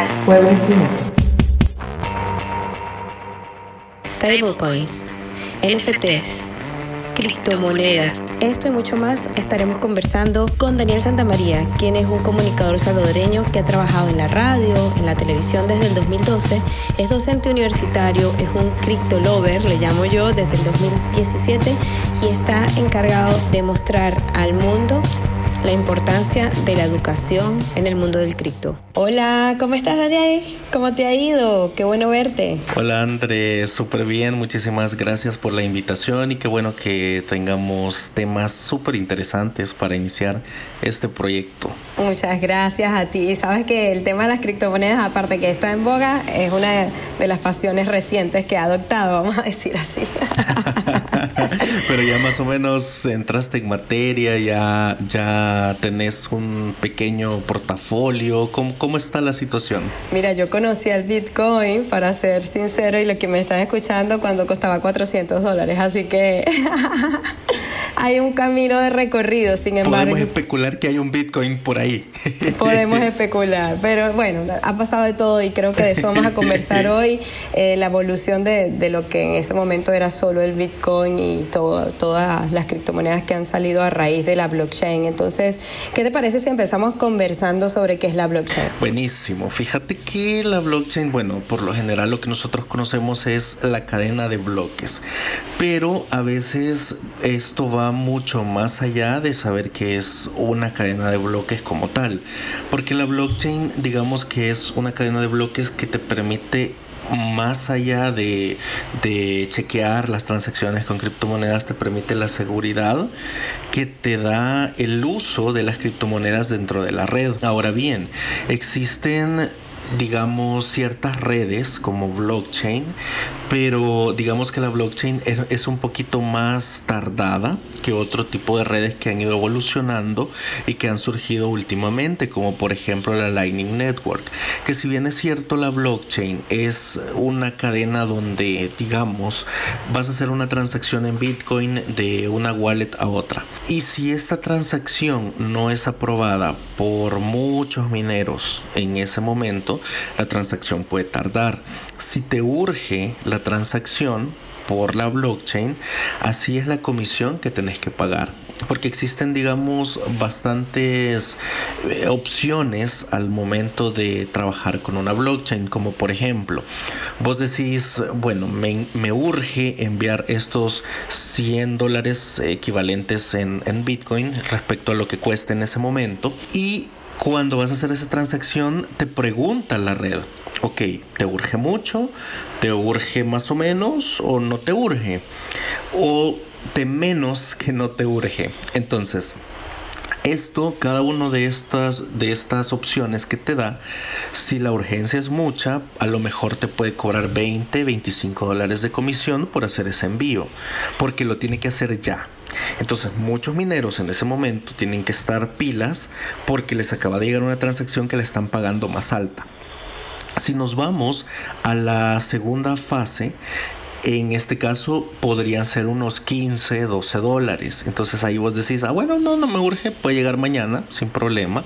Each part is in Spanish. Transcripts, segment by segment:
al pueblo infinito. Stablecoins, NFTs, criptomonedas. Esto y mucho más estaremos conversando con Daniel Santamaría, quien es un comunicador salvadoreño que ha trabajado en la radio, en la televisión desde el 2012, es docente universitario, es un criptolover, le llamo yo, desde el 2017 y está encargado de mostrar al mundo la importancia de la educación en el mundo del cripto. Hola, ¿cómo estás Daniel? ¿Cómo te ha ido? Qué bueno verte. Hola André, súper bien, muchísimas gracias por la invitación y qué bueno que tengamos temas súper interesantes para iniciar este proyecto. Muchas gracias a ti. Sabes que el tema de las criptomonedas, aparte que está en boga, es una de las pasiones recientes que he adoptado, vamos a decir así. Pero ya más o menos entraste en materia, ya, ya tenés un pequeño portafolio. ¿Cómo, ¿Cómo está la situación? Mira, yo conocí al Bitcoin, para ser sincero, y lo que me están escuchando cuando costaba 400 dólares. Así que hay un camino de recorrido, sin embargo. Podemos especular que hay un Bitcoin por ahí. Podemos especular, pero bueno, ha pasado de todo y creo que de eso vamos a conversar hoy, eh, la evolución de, de, lo que en ese momento era solo el Bitcoin y todo, todas las criptomonedas que han salido a raíz de la blockchain. Entonces, ¿qué te parece si empezamos conversando sobre qué es la blockchain? Buenísimo, fíjate que la blockchain, bueno, por lo general lo que nosotros conocemos es la cadena de bloques, pero a veces esto va mucho más allá de saber que es una cadena de bloques como tal, porque la blockchain digamos que es una cadena de bloques que te permite más allá de, de, chequear las transacciones con criptomonedas, te permite la seguridad que te da el uso de las criptomonedas dentro de la red. Ahora bien, existen digamos, ciertas redes como blockchain, pero digamos que la blockchain es un poquito más tardada que otro tipo de redes que han ido evolucionando y que han surgido últimamente, como por ejemplo la Lightning Network, que si bien es cierto la blockchain es una cadena donde, digamos, vas a hacer una transacción en Bitcoin de una wallet a otra. Y si esta transacción no es aprobada por muchos mineros en ese momento, la transacción puede tardar. Si te urge la transacción por la blockchain, así es la comisión que tenés que pagar. Porque existen, digamos, bastantes eh, opciones al momento de trabajar con una blockchain, como por ejemplo, vos decís, bueno, me, urge enviar estos 100 dólares equivalentes en, en Bitcoin respecto a lo que cuesta en ese momento y cuando vas a hacer esa transacción te pregunta la red, ok, ¿te urge mucho? ¿Te urge más o menos? ¿O no te urge? ¿O de menos que no te urge? Entonces, esto, cada una de estas, de estas opciones que te da, si la urgencia es mucha, a lo mejor te puede cobrar 20, 25 dólares de comisión por hacer ese envío, porque lo tiene que hacer ya. Entonces muchos mineros en ese momento tienen que estar pilas porque les acaba de llegar una transacción que le están pagando más alta. Si nos vamos a la segunda fase, en este caso podrían ser unos 15, 12 dólares. Entonces ahí vos decís, ah, bueno, no, no me urge, puede llegar mañana sin problema.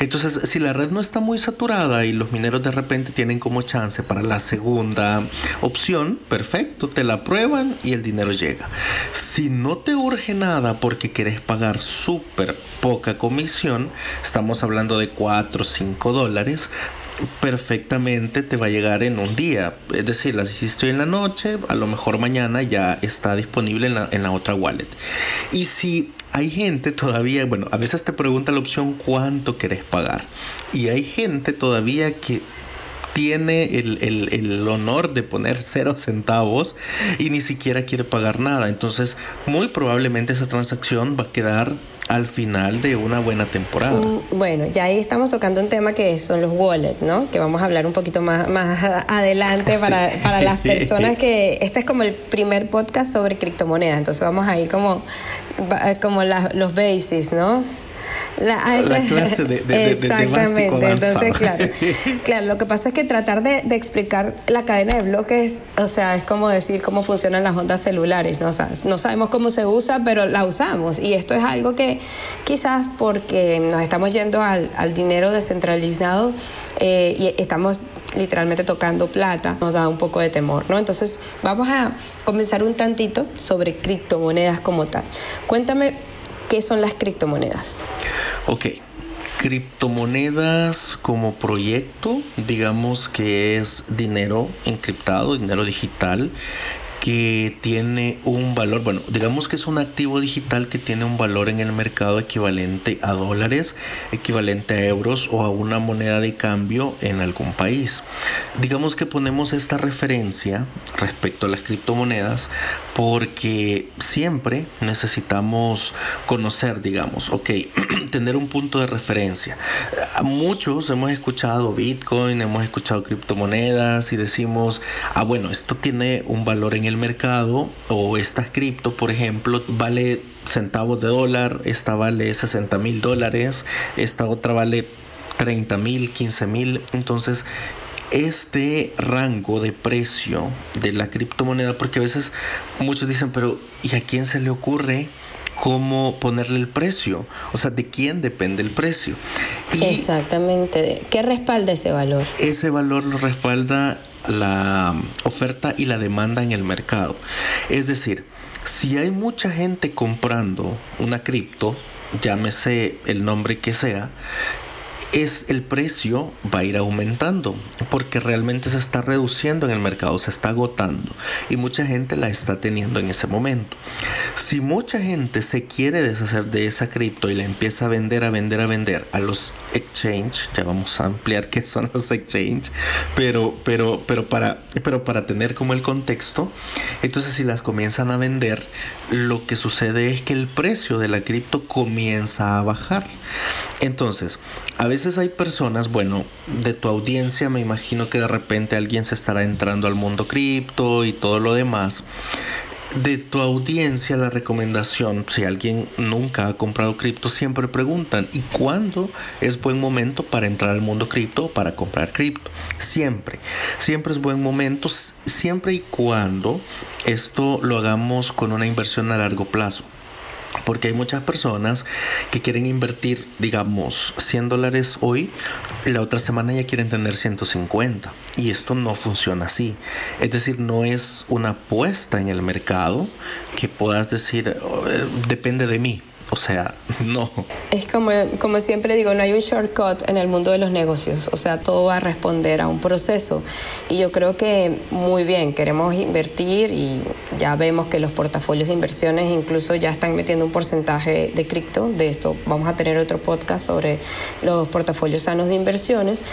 Entonces, si la red no está muy saturada y los mineros de repente tienen como chance para la segunda opción, perfecto, te la prueban y el dinero llega. Si no te urge nada porque querés pagar súper poca comisión, estamos hablando de 4 o 5 dólares, perfectamente te va a llegar en un día. Es decir, las hiciste en la noche, a lo mejor mañana ya está disponible en la, en la otra wallet. Y si hay gente todavía, bueno, a veces te pregunta la opción cuánto querés pagar. Y hay gente todavía que tiene el, el, el, honor de poner cero centavos y ni siquiera quiere pagar nada. Entonces, muy probablemente esa transacción va a quedar al final de una buena temporada. Bueno, ya ahí estamos tocando un tema que son los wallets, ¿no? Que vamos a hablar un poquito más, más adelante para, para las personas que... Este es como el primer podcast sobre criptomonedas, entonces vamos a ir como, como los bases, ¿no? La, clase de, de, Exactamente, entonces claro, claro, lo que pasa es que tratar de, explicar la cadena de bloques, o sea, es como decir cómo funcionan las ondas celulares, ¿no? no sabemos cómo se usa, pero la usamos y esto es algo que quizás porque nos estamos yendo al, al dinero descentralizado eh, y estamos literalmente tocando plata, nos da un poco de temor, ¿no? Entonces vamos a comenzar un tantito sobre criptomonedas como tal. Cuéntame qué son las criptomonedas. Ok, criptomonedas como proyecto, digamos que es dinero encriptado, dinero digital que tiene un valor, bueno, digamos que es un activo digital que tiene un valor en el mercado equivalente a dólares, equivalente a euros o a una moneda de cambio en algún país. Digamos que ponemos esta referencia respecto a las criptomonedas porque siempre necesitamos conocer, digamos, ok, tener un punto de referencia. Muchos hemos escuchado Bitcoin, hemos escuchado criptomonedas y decimos, ah, bueno, esto tiene un valor en el mercado o estas cripto, por ejemplo, vale centavos de dólar, esta vale 60 mil dólares, esta otra vale 30 mil, 15 mil. Entonces, este rango de precio de la criptomoneda, porque a veces muchos dicen, pero ¿y a quién se le ocurre? Cómo ponerle el precio, o sea, de quién depende el precio. Exactamente, ¿qué respalda ese valor? Ese valor lo respalda la oferta y la demanda en el mercado. Es decir, si hay mucha gente comprando una cripto, llámese el nombre que sea, es el precio va a ir aumentando porque realmente se está reduciendo en el mercado, se está agotando y mucha gente la está teniendo en ese momento. Si mucha gente se quiere deshacer de esa cripto y la empieza a vender, a vender, a vender a los exchange, ya vamos a ampliar qué son los exchange, pero, pero, pero, para, pero para tener como el contexto, entonces si las comienzan a vender, lo que sucede es que el precio de la cripto comienza a bajar. Entonces, a veces hay personas, bueno, de tu audiencia me imagino que de repente alguien se estará entrando al mundo cripto y todo lo demás de tu audiencia la recomendación, si alguien nunca ha comprado cripto, siempre preguntan, ¿y cuándo es buen momento para entrar al mundo cripto para comprar cripto? Siempre, siempre es buen momento, siempre y cuando esto lo hagamos con una inversión a largo plazo. Porque hay muchas personas que quieren invertir, digamos, 100 dólares hoy, la otra semana ya quieren tener 150. Y esto no funciona así. Es decir, no es una apuesta en el mercado que puedas decir, oh, eh, depende de mí. O sea, no. Es como, como siempre digo, no hay un shortcut en el mundo de los negocios. O sea, todo va a responder a un proceso. Y yo creo que muy bien, queremos invertir y ya vemos que los portafolios de inversiones incluso ya están metiendo un porcentaje de cripto. De esto vamos a tener otro podcast sobre los portafolios sanos de inversiones.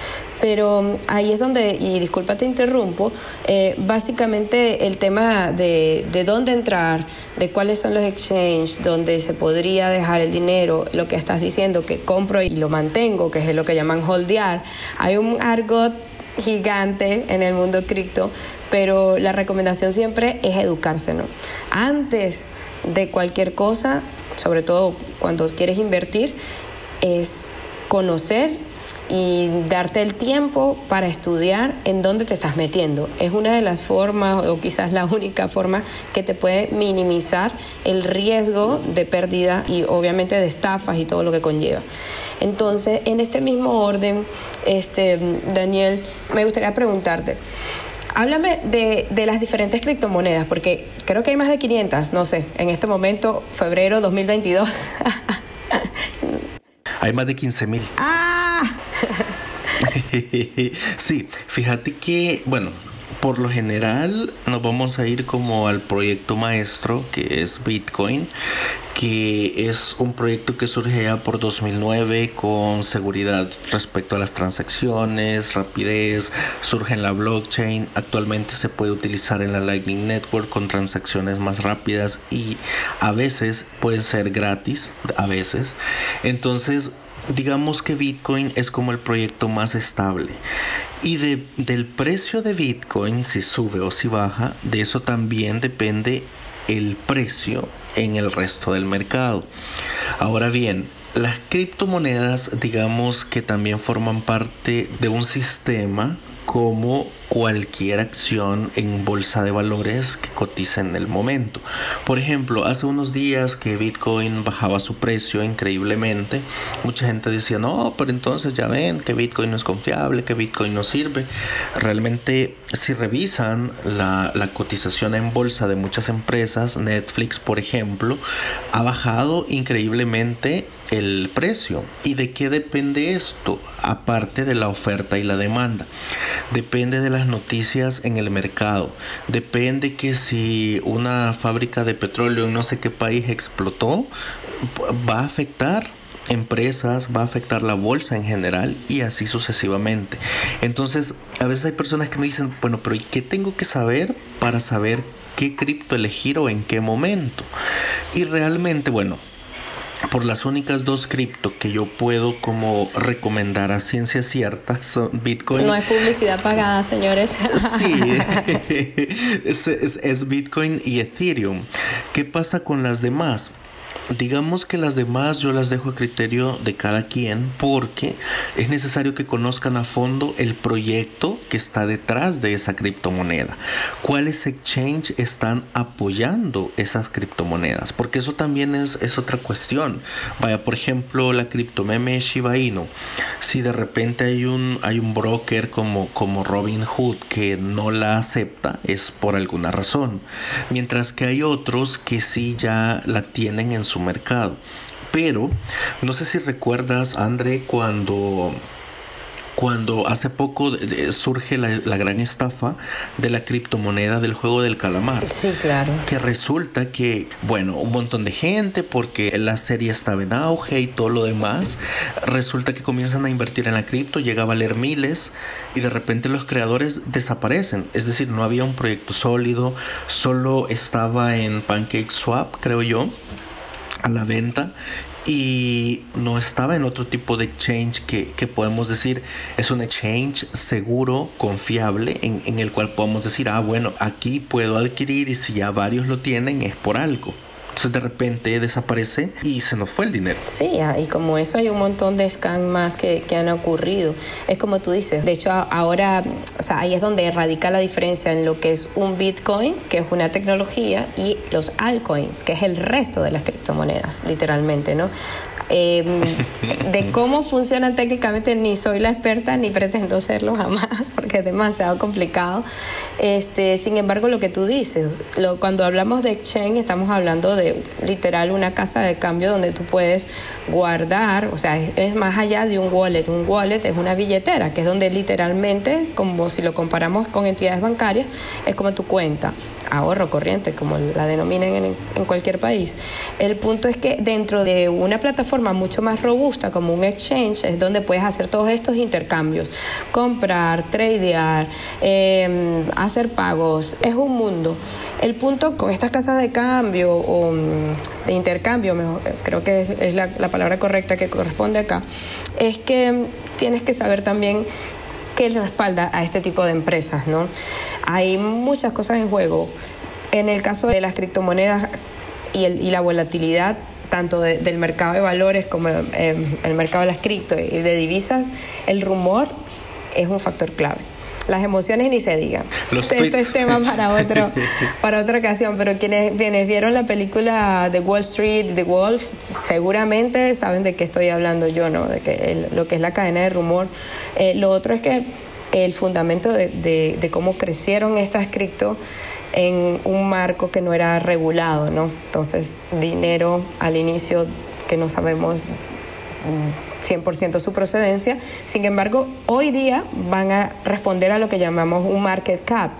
Pero ahí es donde, y disculpa te interrumpo, eh, básicamente el tema de, de dónde entrar, de cuáles son los exchanges, donde se podría dejar el dinero, lo que estás diciendo, que compro y lo mantengo, que es lo que llaman holdear, hay un argot gigante en el mundo cripto, pero la recomendación siempre es educarse, ¿no? Antes de cualquier cosa, sobre todo cuando quieres invertir, es conocer y darte el tiempo para estudiar en dónde te estás metiendo. Es una de las formas, o quizás la única forma, que te puede minimizar el riesgo de pérdida y obviamente de estafas y todo lo que conlleva. Entonces, en este mismo orden, este, Daniel, me gustaría preguntarte, Háblame de, de, las diferentes criptomonedas, porque creo que hay más de 500, no sé, en este momento, febrero 2022. hay más de 15 mil. Ah, sí, fíjate que, bueno, por lo general nos vamos a ir como al proyecto maestro que es Bitcoin, que es un proyecto que surge ya por 2009 con seguridad respecto a las transacciones, rapidez, surge en la blockchain, actualmente se puede utilizar en la Lightning Network con transacciones más rápidas y a veces puede ser gratis, a veces. Entonces, digamos que Bitcoin es como el proyecto más estable. Y de, del precio de Bitcoin, si sube o si baja, de eso también depende el precio en el resto del mercado. Ahora bien, las criptomonedas, digamos que también forman parte de un sistema como cualquier acción en bolsa de valores que cotiza en el momento. Por ejemplo, hace unos días que Bitcoin bajaba su precio increíblemente, mucha gente decía, no, pero entonces ya ven que Bitcoin no es confiable, que Bitcoin no sirve. Realmente, si revisan la, la cotización en bolsa de muchas empresas, Netflix, por ejemplo, ha bajado increíblemente el precio. ¿Y de qué depende esto? Aparte de la oferta y la demanda. Depende de las noticias en el mercado. Depende que si una fábrica de petróleo en no sé qué país explotó, va a afectar empresas, va a afectar la bolsa en general y así sucesivamente. Entonces, a veces hay personas que me dicen, bueno, pero ¿y qué tengo que saber para saber qué cripto elegir o en qué momento? Y realmente, bueno, por las únicas dos cripto que yo puedo como recomendar a ciencia cierta son Bitcoin. No es publicidad pagada, señores. Sí, es, es Bitcoin y Ethereum. ¿Qué pasa con las demás? Digamos que las demás yo las dejo a criterio de cada quien porque es necesario que conozcan a fondo el proyecto que está detrás de esa criptomoneda. ¿Cuáles exchange están apoyando esas criptomonedas? Porque eso también es, es otra cuestión. Vaya, por ejemplo, la criptomeme Shiba Inu. Si de repente hay un, hay un broker como, como Robinhood que no la acepta, es por alguna razón. Mientras que hay otros que sí ya la tienen en su su mercado. Pero no sé si recuerdas, André, cuando cuando hace poco surge la, gran estafa de la criptomoneda del juego del calamar. Sí, claro. Que resulta que, bueno, un montón de gente, porque la serie estaba en auge y todo lo demás, resulta que comienzan a invertir en la cripto, llega a valer miles y de repente los creadores desaparecen. Es decir, no había un proyecto sólido, solo estaba en PancakeSwap, creo yo a la venta y no estaba en otro tipo de exchange que, que podemos decir es un exchange seguro, confiable, en, en, el cual podemos decir, ah, bueno, aquí puedo adquirir y si ya varios lo tienen es por algo. Entonces de repente desaparece y se nos fue el dinero. Sí, ah, y como eso hay un montón de scams más que, que, han ocurrido. Es como tú dices, de hecho ahora, o sea, ahí es donde radica la diferencia en lo que es un Bitcoin, que es una tecnología, y los altcoins, que es el resto de las criptomonedas, literalmente, ¿no? Eh, de cómo funcionan técnicamente ni soy la experta ni pretendo serlo jamás porque es demasiado complicado. Este, sin embargo, lo que tú dices, lo, cuando hablamos de exchange estamos hablando de literal una casa de cambio donde tú puedes guardar, o sea, es, es más allá de un wallet. Un wallet es una billetera, que es donde literalmente, como si lo comparamos con entidades bancarias, es como tu cuenta ahorro corriente, como la denominan en, cualquier país. El punto es que dentro de una plataforma mucho más robusta como un exchange es donde puedes hacer todos estos intercambios, comprar, tradear, eh, hacer pagos, es un mundo. El punto con estas casas de cambio o mm, de intercambio, mejor, creo que es, la palabra correcta que corresponde acá, es que tienes que saber también que respalda a este tipo de empresas, ¿no? Hay muchas cosas en juego. En el caso de las criptomonedas y, el, y la volatilidad tanto de, del mercado de valores como eh, el mercado de las cripto y de divisas, el rumor es un factor clave las emociones ni se digan. Los Esto es tema para, otro, para otra ocasión, pero quienes, quienes vieron la película de Wall Street, The Wolf, seguramente saben de qué estoy hablando yo, ¿no? De que el, lo que es la cadena de rumor. Eh, lo otro es que el fundamento de, de, de cómo crecieron estas cripto en un marco que no era regulado, ¿no? Entonces, dinero al inicio que no sabemos 100% su procedencia. Sin embargo, hoy día van a responder a lo que llamamos un market cap.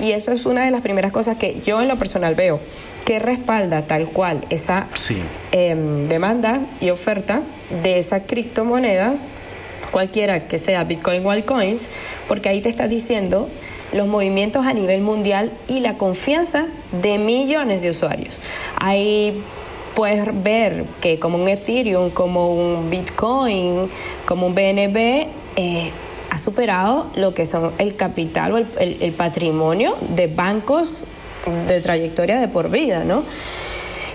Y eso es una de las primeras cosas que yo en lo personal veo, que respalda tal cual esa sí. eh, demanda y oferta de esa criptomoneda, cualquiera que sea Bitcoin o altcoins, porque ahí te está diciendo los movimientos a nivel mundial y la confianza de millones de usuarios. Hay puedes ver que como un Ethereum, como un Bitcoin, como un BNB, eh, ha superado lo que son el capital o el, patrimonio de bancos de trayectoria de por vida, ¿no?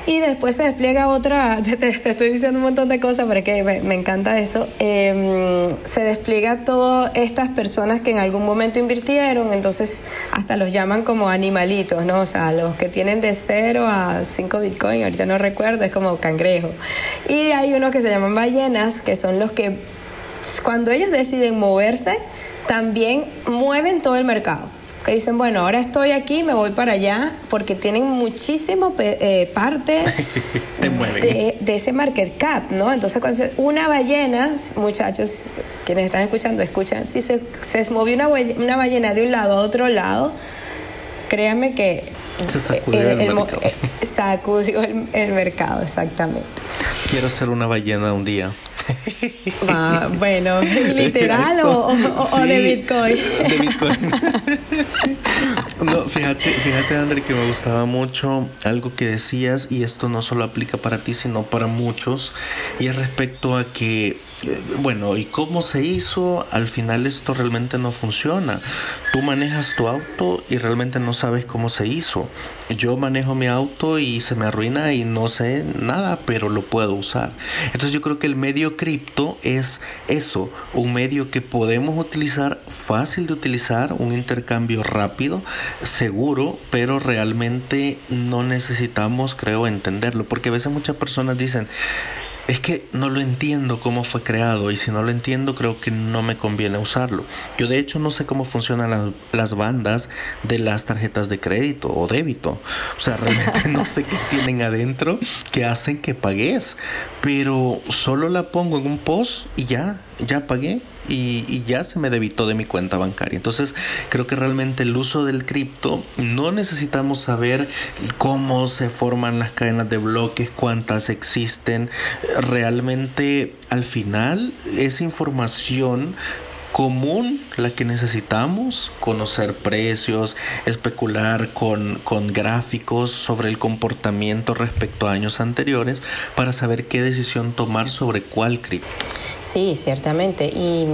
Y después se despliega otra, te, estoy diciendo un montón de cosas, pero es que me, encanta esto. Em, se despliega todas estas personas que en algún momento invirtieron, entonces hasta los llaman como animalitos, ¿no? O sea, los que tienen de 0 a 5 bitcoin, ahorita no recuerdo, es como cangrejo. Y hay unos que se llaman ballenas, que son los que cuando ellos deciden moverse, también mueven todo el mercado que dicen, bueno, ahora estoy aquí, me voy para allá, porque tienen muchísimo eh, parte de, ese market cap, ¿no? Entonces, cuando una ballena, muchachos, quienes están escuchando, escuchan, si se, se movió una, una ballena de un lado a otro lado, créanme que se sacudió el, mercado. sacudió el mercado, exactamente. Quiero ser una ballena un día. bueno, literal o, de Bitcoin. De Bitcoin. no, fíjate, fíjate, André, que me gustaba mucho algo que decías, y esto no solo aplica para ti, sino para muchos, y es respecto a que bueno, ¿y cómo se hizo? Al final esto realmente no funciona. Tú manejas tu auto y realmente no sabes cómo se hizo. Yo manejo mi auto y se me arruina y no sé nada, pero lo puedo usar. Entonces yo creo que el medio cripto es eso, un medio que podemos utilizar, fácil de utilizar, un intercambio rápido, seguro, pero realmente no necesitamos, creo, entenderlo. Porque a veces muchas personas dicen, es que no lo entiendo cómo fue creado y si no lo entiendo creo que no me conviene usarlo. Yo de hecho no sé cómo funcionan las bandas de las tarjetas de crédito o débito. O sea, realmente no sé qué tienen adentro que hacen que pagues. Pero solo la pongo en un post y ya, ya pagué y, ya se me debitó de mi cuenta bancaria. Entonces creo que realmente el uso del cripto no necesitamos saber cómo se forman las cadenas de bloques, cuántas existen. Realmente al final esa información común la que necesitamos, conocer precios, especular con, con, gráficos sobre el comportamiento respecto a años anteriores para saber qué decisión tomar sobre cuál cripto. Sí, ciertamente. Y,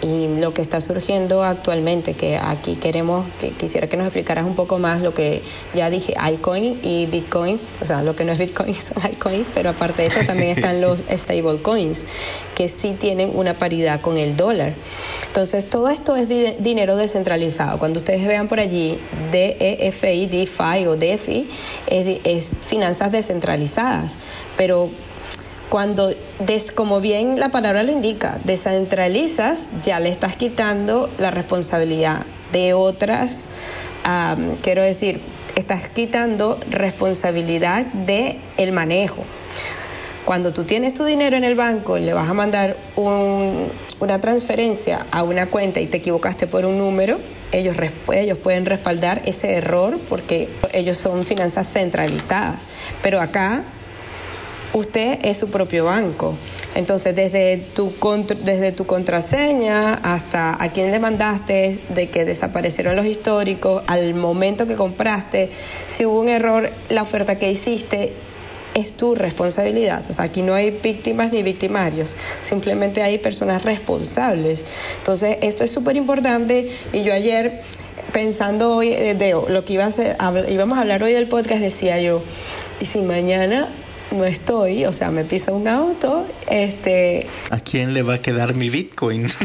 y, lo que está surgiendo actualmente, que aquí queremos, que quisiera que nos explicaras un poco más lo que ya dije, altcoin y bitcoins, o sea, lo que no es bitcoin son altcoins, pero aparte de eso también están los stablecoins, que sí tienen una paridad con el dólar. Entonces, todo esto es dinero descentralizado. Cuando ustedes vean por allí DEFI, DeFi o DeFi, es, es finanzas descentralizadas. Pero cuando, des, como bien la palabra lo indica, descentralizas, ya le estás quitando la responsabilidad de otras, quiero decir, estás quitando responsabilidad de el manejo. Cuando tú tienes tu dinero en el banco, le vas a mandar un, una transferencia a una cuenta y te equivocaste por un número, ellos, ellos pueden respaldar ese error porque ellos son finanzas centralizadas. Pero acá usted es su propio banco. Entonces, desde tu, desde tu contraseña hasta a quién le mandaste de que desaparecieron los históricos, al momento que compraste, si hubo un error, la oferta que hiciste es tu responsabilidad. O sea, aquí no hay víctimas ni victimarios, simplemente hay personas responsables. Entonces, esto es súper importante y yo ayer pensando hoy eh, de lo que iba a íbamos a hablar hoy del podcast, decía yo, y si mañana no estoy, o sea, me pisa un auto, este... ¿A quién le va a quedar mi Bitcoin?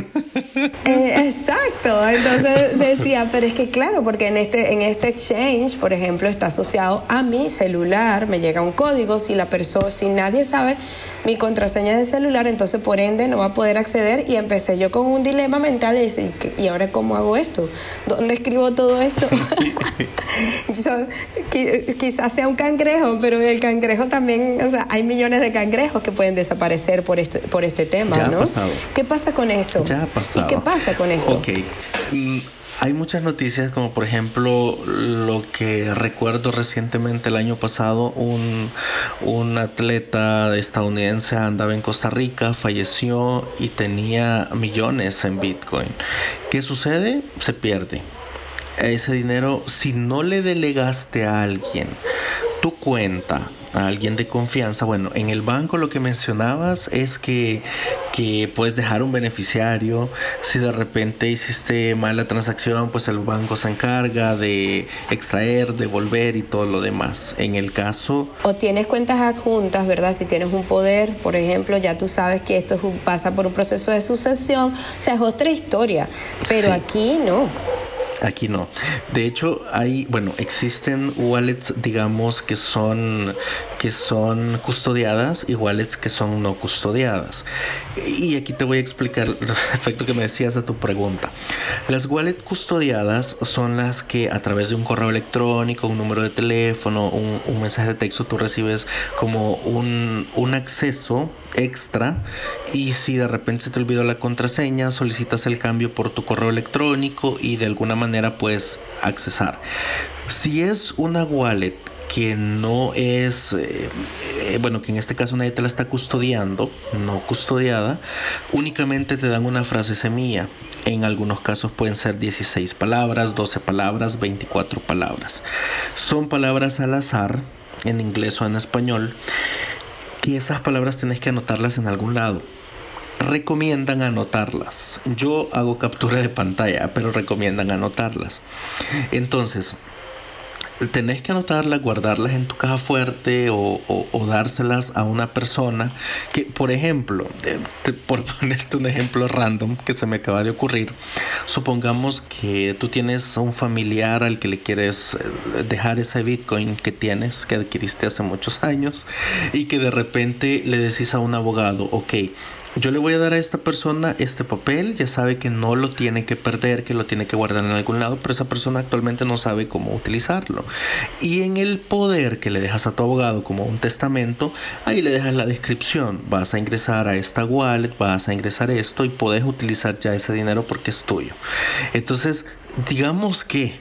Eh, exacto, entonces decía, pero es que claro, porque en este, en este exchange, por ejemplo, está asociado a mi celular, me llega un código, si la persona, si nadie sabe mi contraseña de celular, entonces por ende no va a poder acceder y empecé yo con un dilema mental y decir, ¿y ahora cómo hago esto? ¿Dónde escribo todo esto? quizás sea un cangrejo, pero el cangrejo también, o sea, hay millones de cangrejos que pueden desaparecer por este, por este tema, ya ¿no? Ha pasado. ¿Qué pasa con esto? Ya ha pasado. ¿Y qué pasa con esto? Ok. Mm, hay muchas noticias, como por ejemplo lo que recuerdo recientemente el año pasado, un, un atleta estadounidense andaba en Costa Rica, falleció y tenía millones en Bitcoin. ¿Qué sucede? Se pierde ese dinero si no le delegaste a alguien tu cuenta a alguien de confianza, bueno, en el banco lo que mencionabas es que, que puedes dejar un beneficiario, si de repente hiciste mala transacción, pues el banco se encarga de extraer, devolver y todo lo demás. En el caso... O tienes cuentas adjuntas, ¿verdad? Si tienes un poder, por ejemplo, ya tú sabes que esto pasa por un proceso de sucesión, o sea, es otra historia, pero aquí no. Aquí no. De hecho, hay, bueno, existen wallets, digamos, que son, que son custodiadas y wallets que son no custodiadas. Y aquí te voy a explicar respecto que me decías a tu pregunta. Las wallets custodiadas son las que a través de un correo electrónico, un número de teléfono, un, un mensaje de texto, tú recibes como un, un acceso extra y si de repente se te olvidó la contraseña, solicitas el cambio por tu correo electrónico y de alguna manera puedes accesar. Si es una wallet que no es, eh, bueno, que en este caso nadie te la está custodiando, no custodiada, únicamente te dan una frase semilla. En algunos casos pueden ser 16 palabras, 12 palabras, 24 palabras. Son palabras al azar, en inglés o en español que esas palabras tenés que anotarlas en algún lado. Recomiendan anotarlas. Yo hago captura de pantalla, pero recomiendan anotarlas. Entonces, tenés que anotarlas, guardarlas en tu caja fuerte o, dárselas a una persona que, por ejemplo, por ponerte un ejemplo random que se me acaba de ocurrir, supongamos que tú tienes un familiar al que le quieres eh, dejar ese Bitcoin que tienes, que adquiriste hace muchos años, y que de repente le decís a un abogado, ok, yo le voy a dar a esta persona este papel, ya sabe que no lo tiene que perder, que lo tiene que guardar en algún lado, pero esa persona actualmente no sabe cómo utilizarlo. Y en el poder que le dejas a tu abogado como un testamento, ahí le dejas la descripción, vas a ingresar a esta wallet, vas a ingresar esto y puedes utilizar ya ese dinero porque es tuyo. Entonces, digamos que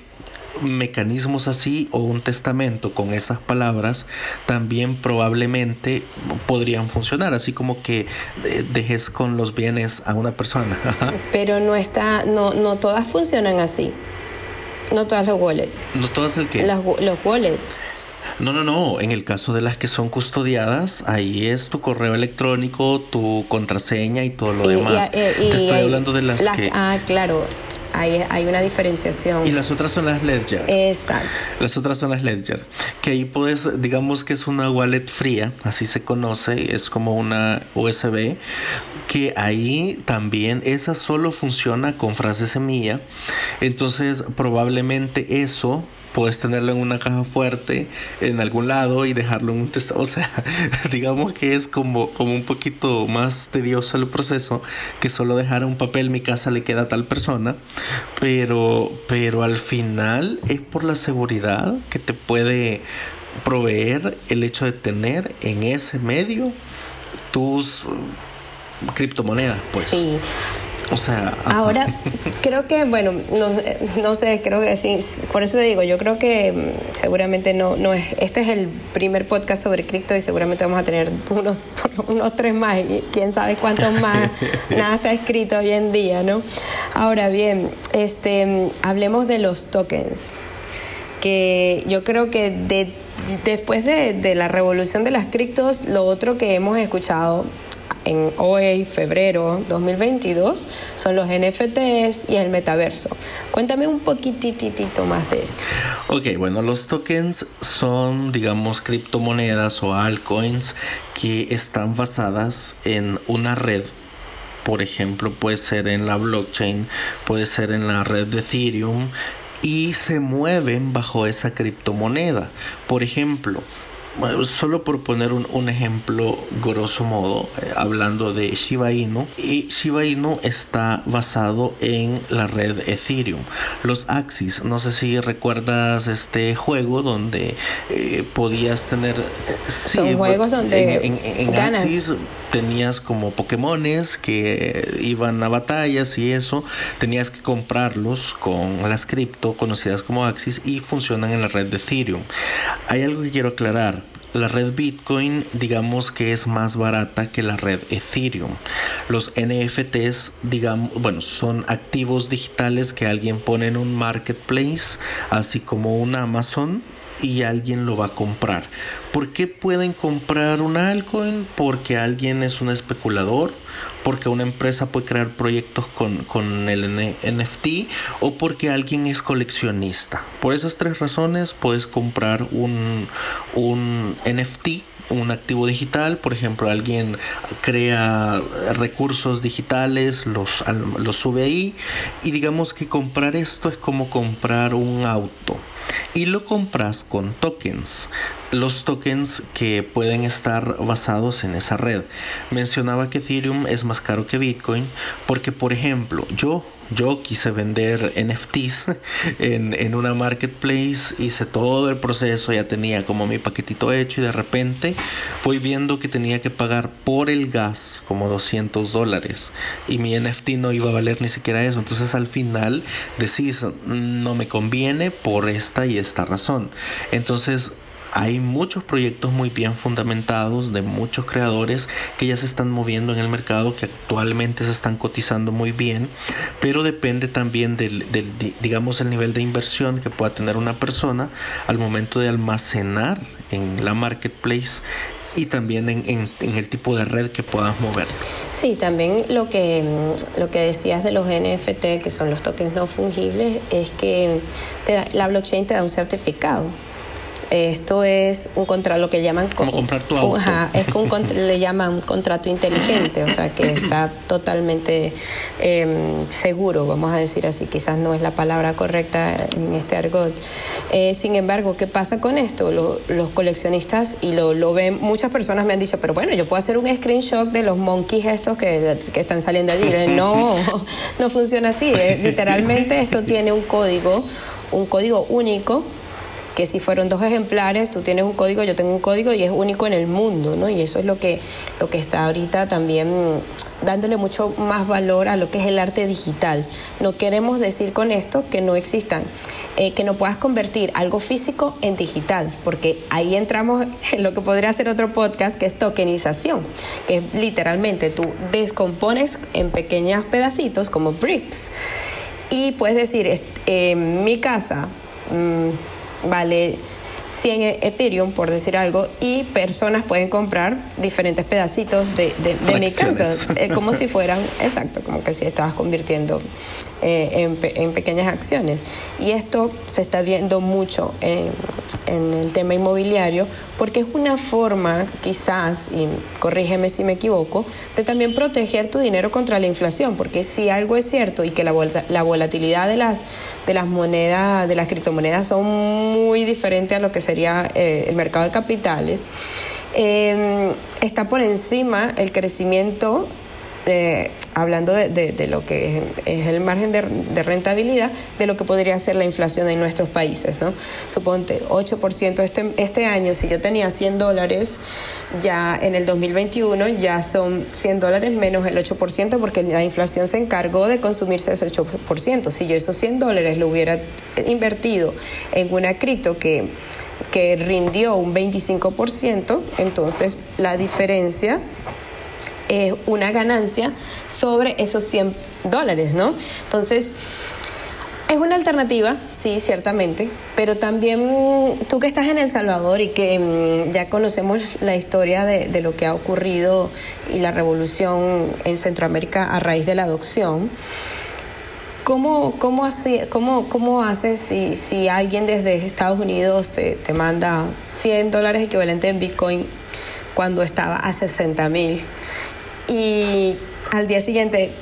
mecanismos así o un testamento con esas palabras también probablemente podrían funcionar, así como que eh, dejes con los bienes a una persona. Pero no está, no, no todas funcionan así. No todas los wallets. No todas el que. los wallets. No, no, no. En el caso de las que son custodiadas, ahí es tu correo electrónico, tu contraseña y todo lo demás. Te estoy hablando de las que. Ah, claro hay, una diferenciación. Y las otras son las Ledger. Exacto. Las otras son las Ledger. Que ahí puedes, digamos que es una wallet fría, así se conoce, es como una USB, que ahí también esa solo funciona con frase semilla. Entonces probablemente eso puedes tenerlo en una caja fuerte en algún lado y dejarlo en un test. O sea, digamos que es como, como un poquito más tedioso el proceso que solo dejar un papel, mi casa le queda a tal persona, pero, pero al final es por la seguridad que te puede proveer el hecho de tener en ese medio tus criptomonedas, pues. O sea, ahora creo que, bueno, no, sé, creo que sí, por eso te digo, yo creo que mm, seguramente no, no es, este es el primer podcast sobre cripto y seguramente vamos a tener unos, unos tres más y quién sabe cuántos más, nada está escrito hoy en día, ¿no? Ahora bien, este, hablemos de los tokens, que yo creo que de, después de, de la revolución de las criptos, lo otro que hemos escuchado en hoy, febrero 2022, son los NFTs y el metaverso. Cuéntame un poquititito más de esto. Ok, bueno, los tokens son, digamos, criptomonedas o altcoins que están basadas en una red por ejemplo, puede ser en la blockchain, puede ser en la red de Ethereum y se mueven bajo esa criptomoneda. Por ejemplo, solo por poner un, ejemplo grosso modo, eh, hablando de Shiba Inu, y Shiba Inu está basado en la red Ethereum. Los Axis, no sé si recuerdas este juego donde eh, podías tener... Son juegos donde en, Axis tenías como Pokémones que iban a batallas y eso, tenías que comprarlos con las cripto conocidas como Axis y funcionan en la red de Ethereum. Hay algo que quiero aclarar la red Bitcoin digamos que es más barata que la red Ethereum. Los NFTs, digamos, bueno, son activos digitales que alguien pone en un marketplace, así como un Amazon y alguien lo va a comprar. ¿Por qué pueden comprar un altcoin? Porque alguien es un especulador, porque una empresa puede crear proyectos con, el NFT o porque alguien es coleccionista. Por esas tres razones puedes comprar un, un NFT un activo digital, por ejemplo, alguien crea recursos digitales, los, los sube ahí y digamos que comprar esto es como comprar un auto y lo compras con tokens los tokens que pueden estar basados en esa red. Mencionaba que Ethereum es más caro que Bitcoin porque, por ejemplo, yo, yo quise vender NFTs en, en una marketplace, hice todo el proceso, ya tenía como mi paquetito hecho y de repente fui viendo que tenía que pagar por el gas como 200 dólares y mi NFT no iba a valer ni siquiera eso. Entonces al final decís, no me conviene por esta y esta razón. Entonces hay muchos proyectos muy bien fundamentados de muchos creadores que ya se están moviendo en el mercado, que actualmente se están cotizando muy bien, pero depende también del, digamos, el nivel de inversión que pueda tener una persona al momento de almacenar en la marketplace y también en, el tipo de red que puedas mover. Sí, también lo que, lo que decías de los NFT, que son los tokens no fungibles, es que la blockchain te da un certificado esto es un contrato, lo que llaman... Como comprar tu auto. es un, le llaman un contrato inteligente, o sea, que está totalmente em, seguro, vamos a decir así. Quizás no es la palabra correcta en este argot. Eh, sin embargo, ¿qué pasa con esto? los coleccionistas, y lo, lo, ven, muchas personas me han dicho, pero bueno, yo puedo hacer un screenshot de los monkeys estos que, que están saliendo allí. No, no funciona así. Eh, literalmente esto tiene un código, un código único que si fueron dos ejemplares, tú tienes un código, yo tengo un código y es único en el mundo, ¿no? Y eso es lo que, lo que está ahorita también dándole mucho más valor a lo que es el arte digital. No queremos decir con esto que no existan, eh, que no puedas convertir algo físico en digital, porque ahí entramos en lo que podría ser otro podcast, que es tokenización, que es literalmente tú descompones en pequeños pedacitos como bricks y puedes decir, en mi casa... Mm, vale 100 Ethereum, por decir algo, y personas pueden comprar diferentes pedacitos de, de, mi casa, eh, como si fueran, exacto, como que si estabas convirtiendo eh, en, pequeñas acciones. Y esto se está viendo mucho en, el tema inmobiliario, porque es una forma, quizás, y corrígeme si me equivoco, de también proteger tu dinero contra la inflación, porque si algo es cierto y que la, la volatilidad de las, de las monedas, de las criptomonedas son muy diferentes a lo que sería eh, el mercado de capitales, eh, está por encima el crecimiento hablando de, lo que es, el margen de, rentabilidad, de lo que podría ser la inflación en nuestros países. ¿no? Suponte 8% este, este año, si yo tenía 100 dólares, ya en el 2021 ya son 100 dólares menos el 8% porque la inflación se encargó de consumirse ese 8%. Si yo esos 100 dólares lo hubiera invertido en una cripto que que rindió un 25%, entonces la diferencia es una ganancia sobre esos 100 dólares, ¿no? Entonces, es una alternativa, sí, ciertamente, pero también tú que estás en El Salvador y que mm, ya conocemos la historia de, lo que ha ocurrido y la revolución en Centroamérica a raíz de la adopción, ¿Cómo, cómo, hace, cómo, cómo haces si, si alguien desde Estados Unidos te, te manda 100 dólares equivalente en Bitcoin cuando estaba a 60 mil? Y al día siguiente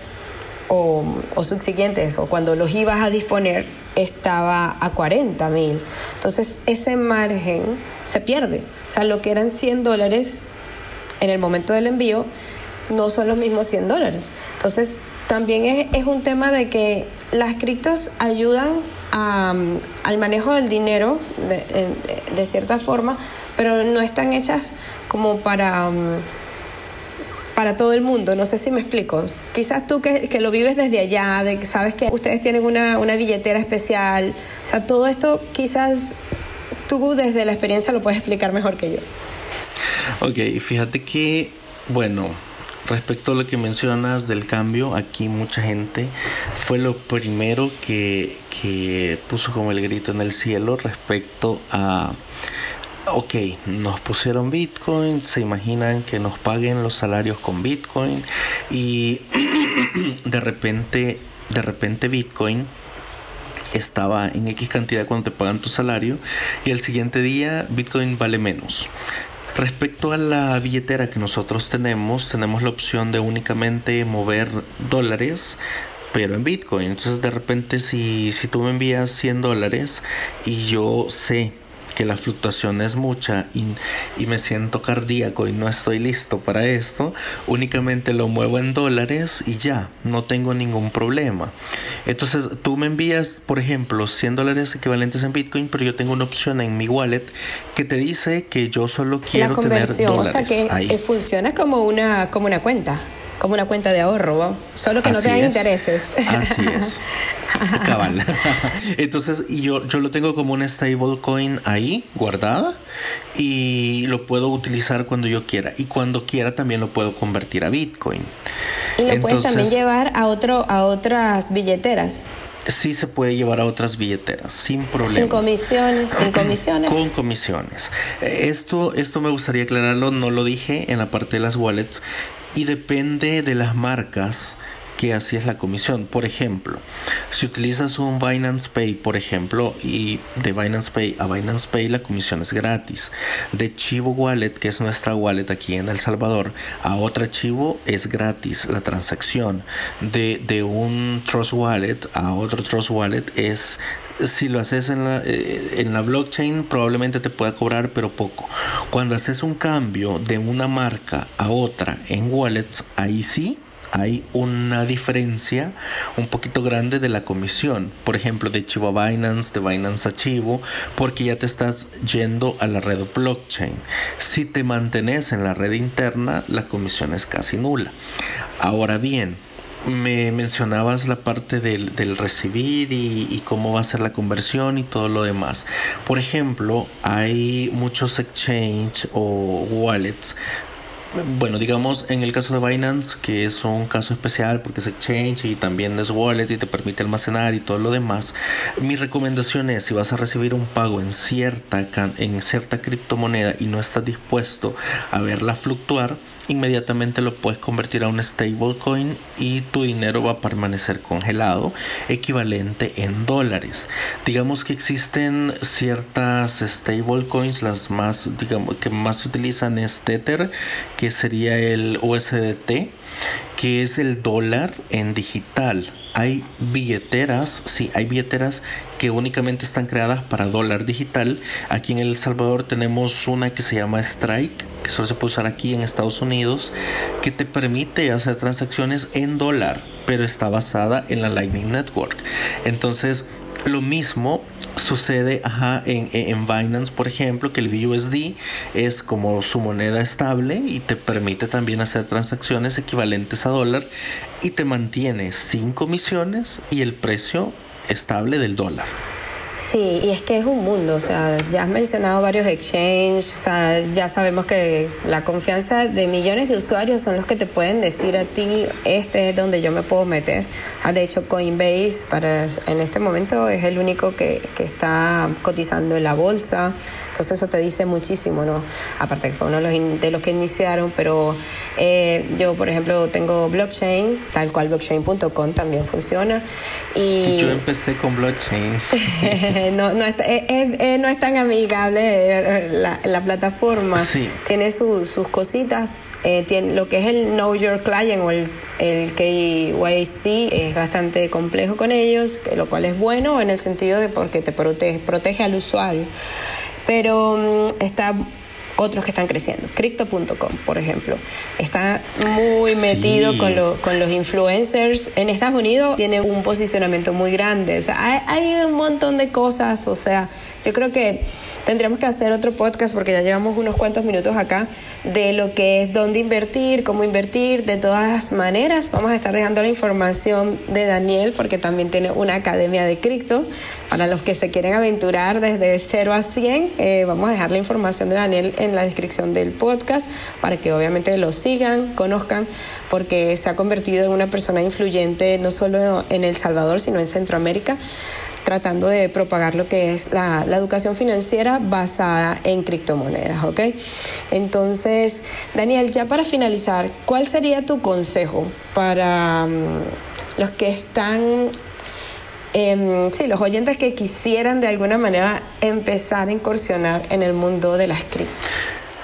o, o, subsiguientes, o cuando los ibas a disponer, estaba a 40 mil. Entonces ese margen se pierde. O sea, lo que eran 100 dólares en el momento del envío no son los mismos 100 dólares. Entonces también es, un tema de que las criptos ayudan al manejo del dinero de, cierta forma, pero no están hechas como para, um, para todo el mundo. No sé si me explico. Quizás tú que, lo vives desde allá, de que sabes que ustedes tienen una, una billetera especial. O sea, todo esto quizás tú desde la experiencia lo puedes explicar mejor que yo. Ok, fíjate que, bueno, respecto a lo que mencionas del cambio, aquí mucha gente fue lo primero que, que puso como el grito en el cielo respecto a ok, nos pusieron Bitcoin, se imaginan que nos paguen los salarios con Bitcoin y de repente, de repente Bitcoin estaba en X cantidad cuando te pagan tu salario y el siguiente día Bitcoin vale menos. Respecto a la billetera que nosotros tenemos, tenemos la opción de únicamente mover dólares pero en Bitcoin. Entonces de repente si, si tú me envías 100 dólares y yo sé que la fluctuación es mucha y, me siento cardíaco y no estoy listo para esto, únicamente lo muevo en dólares y ya, no tengo ningún problema. Entonces tú me envías, por ejemplo, 100 dólares equivalentes en Bitcoin, pero yo tengo una opción en mi wallet que te dice que yo solo quiero la tener dólares. O sea que funciona como una, como una cuenta como una cuenta de ahorro, solo que no te dan intereses. Así es. Cabal. Entonces, yo, yo lo tengo como una stablecoin ahí, guardada, y lo puedo utilizar cuando yo quiera. Y cuando quiera también lo puedo convertir a Bitcoin. Y lo puedes también llevar a, otro, a otras billeteras. Sí se puede llevar a otras billeteras, sin problema. Sin comisiones, sin comisiones. Con comisiones. Esto, esto me gustaría aclararlo, no lo dije en la parte de las wallets, y depende de las marcas que así es la comisión. Por ejemplo, si utilizas un Binance Pay, por ejemplo, y de Binance Pay a Binance Pay la comisión es gratis. De Chivo Wallet, que es nuestra wallet aquí en El Salvador, a otra Chivo es gratis la transacción. De, de un Trust Wallet a otro Trust Wallet es si lo haces en la, eh, en la blockchain probablemente te pueda cobrar pero poco. Cuando haces un cambio de una marca a otra en wallets, ahí sí hay una diferencia un poquito grande de la comisión. Por ejemplo, de Chivo a Binance, de Binance a Chivo, porque ya te estás yendo a la red blockchain. Si te mantienes en la red interna, la comisión es casi nula. Ahora bien, me mencionabas la parte del, recibir y, cómo va a ser la conversión y todo lo demás. Por ejemplo, hay muchos exchange o wallets bueno, digamos en el caso de Binance, que es un caso especial porque es exchange y también es wallet y te permite almacenar y todo lo demás, mi recomendación es si vas a recibir un pago en cierta, en cierta criptomoneda y no estás dispuesto a verla fluctuar, inmediatamente lo puedes convertir a un stablecoin y tu dinero va a permanecer congelado, equivalente en dólares. Digamos que existen ciertas stablecoins, las más, digamos, que más utilizan es Tether, que sería el USDT, que es el dólar en digital. Hay billeteras, sí, hay billeteras que únicamente están creadas para dólar digital. Aquí en El Salvador tenemos una que se llama Strike que solo se puede usar aquí en Estados Unidos, que te permite hacer transacciones en dólar, pero está basada en la Lightning Network. Entonces, lo mismo sucede en, en, Binance, por ejemplo, que el BUSD es como su moneda estable y te permite también hacer transacciones equivalentes a dólar y te mantiene sin comisiones y el precio estable del dólar. Sí, y es que es un mundo, o sea, ya has mencionado varios exchanges, o sea, ya sabemos que la confianza de millones de usuarios son los que te pueden decir a ti, este es donde yo me puedo meter. Ah, de hecho, Coinbase para en este momento es el único que, que está cotizando en la bolsa, entonces eso te dice muchísimo, ¿no? Aparte que fue uno de los, de los que iniciaron, pero eh, yo, por ejemplo, tengo blockchain, tal cual blockchain.com también funciona. Y yo empecé con blockchain. no, no, es, no es tan amigable la, la plataforma. Tiene sus cositas. Eh, tiene, lo que es el Know Your Client o el, el KYC es bastante complejo con ellos, lo cual es bueno en el sentido de porque te protege, protege al usuario. Pero mm, está otros que están creciendo. Crypto.com, por ejemplo, está muy metido con, con los influencers. En Estados Unidos tiene un posicionamiento muy grande. O sea, hay, hay un montón de cosas. O sea, yo creo que tendríamos que hacer otro podcast porque ya llevamos unos cuantos minutos acá de lo que es dónde invertir, cómo invertir. De todas maneras, vamos a estar dejando la información de Daniel porque también tiene una academia de cripto. Para los que se quieren aventurar desde 0 a 100, eh, vamos a dejar la información de Daniel en en la descripción del podcast para que obviamente lo sigan, conozcan, porque se ha convertido en una persona influyente no solo en El Salvador, sino en Centroamérica tratando de propagar lo que es la, educación financiera basada en criptomonedas, ¿ok? Entonces, Daniel, ya para finalizar, ¿cuál sería tu consejo para mm, los que están eh, sí, los oyentes que quisieran de alguna manera empezar a incursionar en el mundo de las cripto.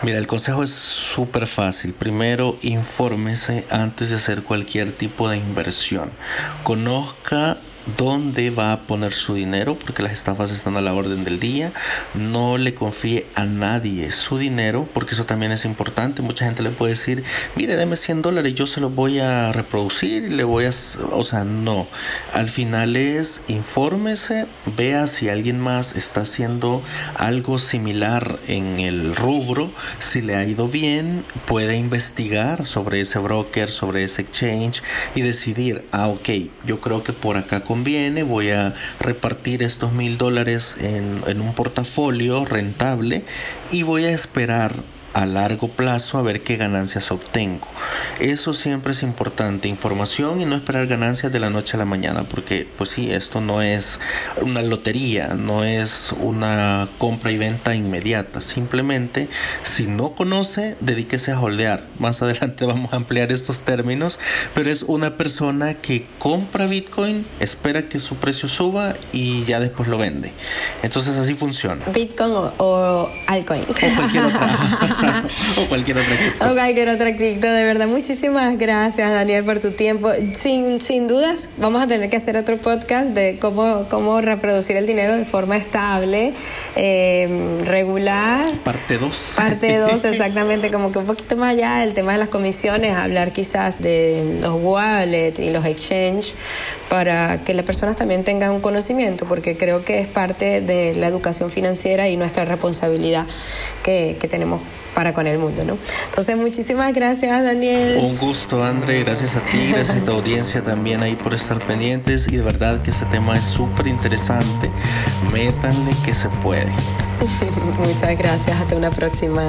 Mira, el consejo es súper fácil. Primero, infórmese antes de hacer cualquier tipo de inversión. Conozca dónde va a poner su dinero, porque las estafas están a la orden del día. No le confíe a nadie su dinero, porque eso también es importante. Mucha gente le puede decir, mire, deme 100 dólares, yo se los voy a reproducir y le voy a... O sea, no. Al final es, infórmese, vea si alguien más está haciendo algo similar en el rubro, si le ha ido bien, puede investigar sobre ese broker, sobre ese exchange y decidir, ah, ok, yo creo que por acá voy a repartir estos mil dólares en un portafolio rentable y voy a esperar a largo plazo a ver qué ganancias obtengo. Eso siempre es importante, información y no esperar ganancias de la noche a la mañana, porque pues sí, esto no es una lotería, no es una compra y venta inmediata, simplemente si no conoce, dedíquese a holdear. Más adelante vamos a ampliar estos términos, pero es una persona que compra Bitcoin, espera que su precio suba y ya después lo vende. Entonces así funciona. Bitcoin o, o altcoins. O cualquier otra. o cualquier otra cripto. O cualquier otra cripto, de verdad. Muchísimas gracias, Daniel, por tu tiempo. Sin, sin dudas, vamos a tener que hacer otro podcast de cómo, cómo reproducir el dinero de forma estable, eh, regular. Parte 2. Parte 2, exactamente, como que un poquito más allá del tema de las comisiones, hablar quizás de los wallets y los exchange para que las personas también tengan un conocimiento, porque creo que es parte de la educación financiera y nuestra responsabilidad que, que tenemos para con el mundo, ¿no? Entonces, muchísimas gracias, Daniel. Un gusto, André. Gracias a ti, gracias a tu audiencia también ahí por estar pendientes. Y de verdad que este tema es súper interesante. Métanle que se puede. Muchas gracias. Hasta una próxima.